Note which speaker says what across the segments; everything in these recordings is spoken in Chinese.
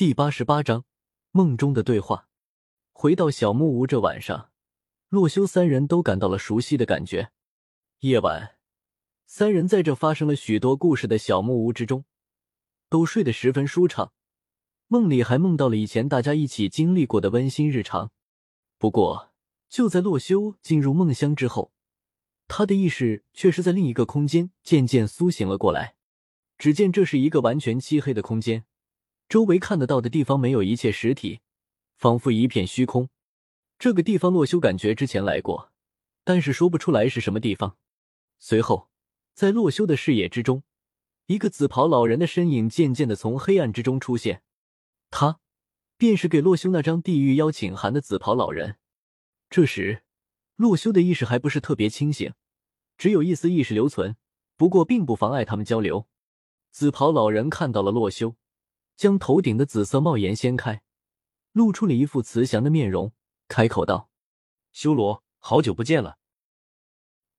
Speaker 1: 第八十八章梦中的对话。回到小木屋，这晚上，洛修三人都感到了熟悉的感觉。夜晚，三人在这发生了许多故事的小木屋之中，都睡得十分舒畅，梦里还梦到了以前大家一起经历过的温馨日常。不过，就在洛修进入梦乡之后，他的意识却是在另一个空间渐渐苏醒了过来。只见这是一个完全漆黑的空间。周围看得到的地方没有一切实体，仿佛一片虚空。这个地方洛修感觉之前来过，但是说不出来是什么地方。随后，在洛修的视野之中，一个紫袍老人的身影渐渐的从黑暗之中出现。他，便是给洛修那张地狱邀请函的紫袍老人。这时，洛修的意识还不是特别清醒，只有一丝意识留存，不过并不妨碍他们交流。紫袍老人看到了洛修。将头顶的紫色帽檐掀开，露出了一副慈祥的面容，开口道：“
Speaker 2: 修罗，好久不见了。”“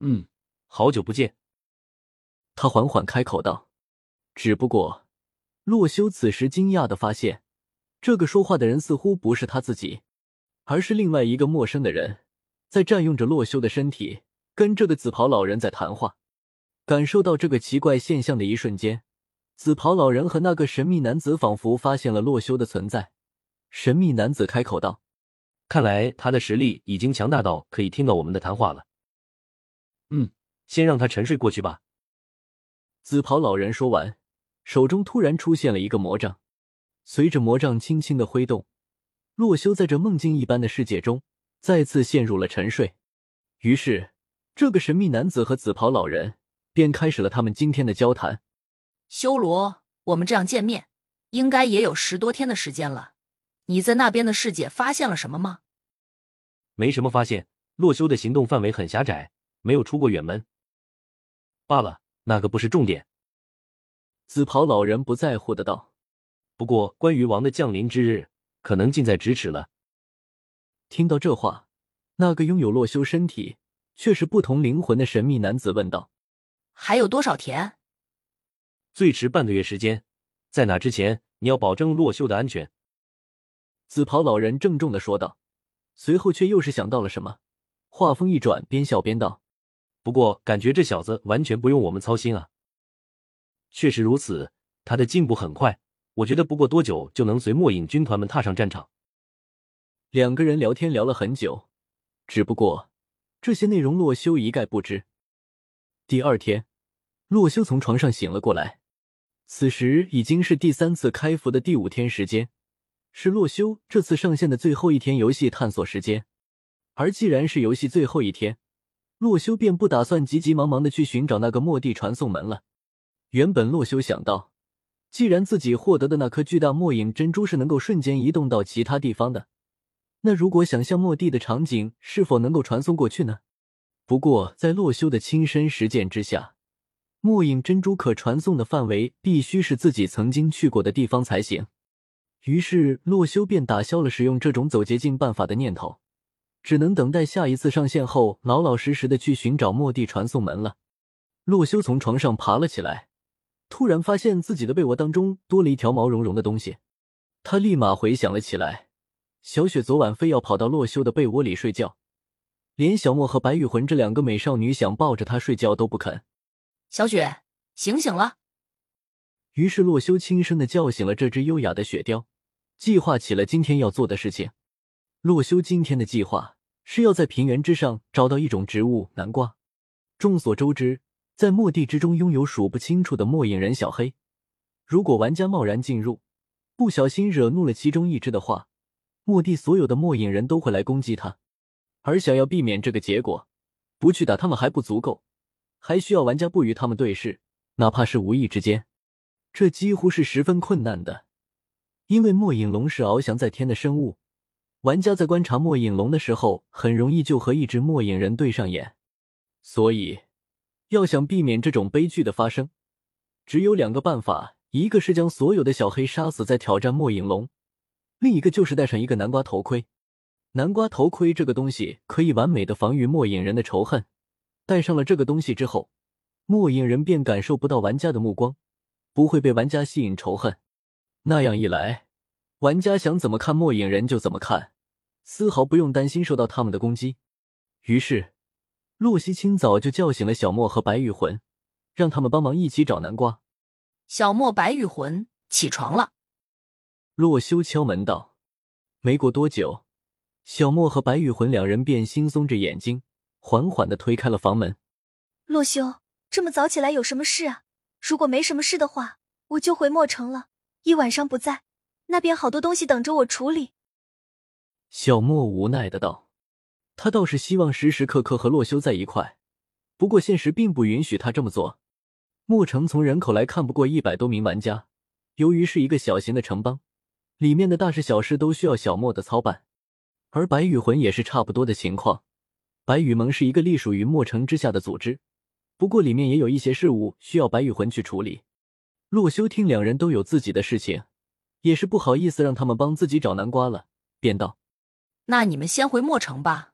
Speaker 3: 嗯，好久不见。”
Speaker 1: 他缓缓开口道。只不过，洛修此时惊讶的发现，这个说话的人似乎不是他自己，而是另外一个陌生的人，在占用着洛修的身体，跟这个紫袍老人在谈话。感受到这个奇怪现象的一瞬间。紫袍老人和那个神秘男子仿佛发现了洛修的存在。神秘男子开口道：“
Speaker 2: 看来他的实力已经强大到可以听到我们的谈话了。”“
Speaker 3: 嗯，
Speaker 2: 先让他沉睡过去吧。”
Speaker 1: 紫袍老人说完，手中突然出现了一个魔杖。随着魔杖轻轻的挥动，洛修在这梦境一般的世界中再次陷入了沉睡。于是，这个神秘男子和紫袍老人便开始了他们今天的交谈。
Speaker 4: 修罗，我们这样见面，应该也有十多天的时间了。你在那边的世界发现了什么吗？
Speaker 2: 没什么发现，洛修的行动范围很狭窄，没有出过远门。罢了，那个不是重点。
Speaker 1: 紫袍老人不在乎的道。
Speaker 2: 不过，关于王的降临之日，可能近在咫尺了。
Speaker 1: 听到这话，那个拥有洛修身体却是不同灵魂的神秘男子问道：“
Speaker 4: 还有多少天？”
Speaker 2: 最迟半个月时间，在那之前，你要保证洛修的安全。”
Speaker 1: 紫袍老人郑重的说道，随后却又是想到了什么，话锋一转，边笑边道：“
Speaker 2: 不过，感觉这小子完全不用我们操心啊。”确实如此，他的进步很快，我觉得不过多久就能随末影军团们踏上战场。
Speaker 1: 两个人聊天聊了很久，只不过这些内容洛修一概不知。第二天，洛修从床上醒了过来。此时已经是第三次开服的第五天时间，是洛修这次上线的最后一天游戏探索时间。而既然是游戏最后一天，洛修便不打算急急忙忙的去寻找那个末地传送门了。原本洛修想到，既然自己获得的那颗巨大末影珍珠是能够瞬间移动到其他地方的，那如果想象末地的场景，是否能够传送过去呢？不过在洛修的亲身实践之下。末影珍珠可传送的范围必须是自己曾经去过的地方才行。于是洛修便打消了使用这种走捷径办法的念头，只能等待下一次上线后，老老实实的去寻找末地传送门了。洛修从床上爬了起来，突然发现自己的被窝当中多了一条毛茸茸的东西，他立马回想了起来：小雪昨晚非要跑到洛修的被窝里睡觉，连小莫和白玉魂这两个美少女想抱着她睡觉都不肯。
Speaker 4: 小雪，醒醒了！
Speaker 1: 于是洛修轻声的叫醒了这只优雅的雪貂，计划起了今天要做的事情。洛修今天的计划是要在平原之上找到一种植物——南瓜。众所周知，在末地之中拥有数不清楚的末影人小黑。如果玩家贸然进入，不小心惹怒了其中一只的话，末地所有的末影人都会来攻击他。而想要避免这个结果，不去打他们还不足够。还需要玩家不与他们对视，哪怕是无意之间，这几乎是十分困难的。因为末影龙是翱翔在天的生物，玩家在观察末影龙的时候，很容易就和一只末影人对上眼。所以，要想避免这种悲剧的发生，只有两个办法：一个是将所有的小黑杀死再挑战末影龙，另一个就是戴上一个南瓜头盔。南瓜头盔这个东西可以完美的防御末影人的仇恨。戴上了这个东西之后，末影人便感受不到玩家的目光，不会被玩家吸引仇恨。那样一来，玩家想怎么看末影人就怎么看，丝毫不用担心受到他们的攻击。于是，洛西清早就叫醒了小莫和白玉魂，让他们帮忙一起找南瓜。
Speaker 4: 小莫、白玉魂起床了。
Speaker 1: 洛修敲门道。没过多久，小莫和白玉魂两人便惺忪着眼睛，缓缓的推开了房门。
Speaker 5: 洛修，这么早起来有什么事啊？如果没什么事的话，我就回墨城了，一晚上不在，那边好多东西等着我处理。
Speaker 1: 小莫无奈的道。他倒是希望时时刻刻和洛修在一块，不过现实并不允许他这么做。墨城从人口来看不过一百多名玩家，由于是一个小型的城邦，里面的大事小事都需要小莫的操办。而白羽魂也是差不多的情况。白羽盟是一个隶属于墨城之下的组织，不过里面也有一些事务需要白羽魂去处理。洛修听两人都有自己的事情，也是不好意思让他们帮自己找南瓜了，便道：“
Speaker 4: 那你们先回墨城吧。”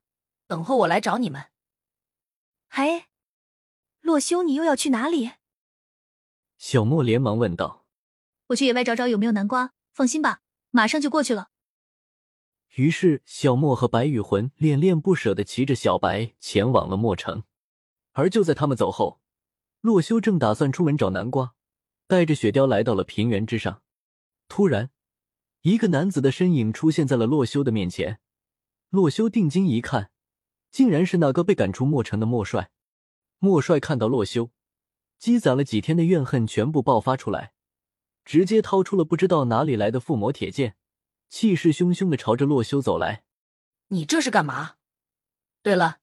Speaker 4: 等会我来找你们。
Speaker 5: 哎，洛修，你又要去哪里？
Speaker 1: 小莫连忙问道。
Speaker 5: 我去野外找找有没有南瓜。放心吧，马上就过去了。
Speaker 1: 于是，小莫和白羽魂恋恋不舍的骑着小白前往了墨城。而就在他们走后，洛修正打算出门找南瓜，带着雪貂来到了平原之上。突然，一个男子的身影出现在了洛修的面前。洛修定睛一看。竟然是那个被赶出墨城的莫帅。莫帅看到洛修，积攒了几天的怨恨全部爆发出来，直接掏出了不知道哪里来的附魔铁剑，气势汹汹的朝着洛修走来。
Speaker 4: 你这是干嘛？对了，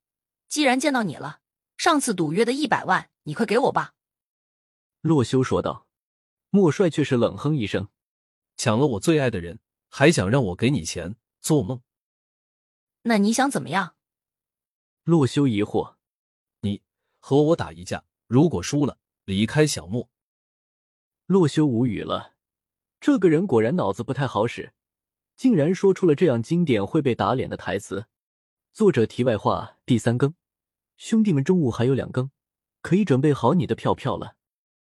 Speaker 4: 既然见到你了，上次赌约的一百万，你快给我吧。
Speaker 1: 洛修说道。莫帅却是冷哼一声：“
Speaker 3: 抢了我最爱的人，还想让我给你钱？做梦！
Speaker 4: 那你想怎么样？”
Speaker 1: 洛修疑惑：“
Speaker 3: 你和我打一架，如果输了，离开小莫。”
Speaker 1: 洛修无语了，这个人果然脑子不太好使，竟然说出了这样经典会被打脸的台词。作者题外话：第三更，兄弟们中午还有两更，可以准备好你的票票了。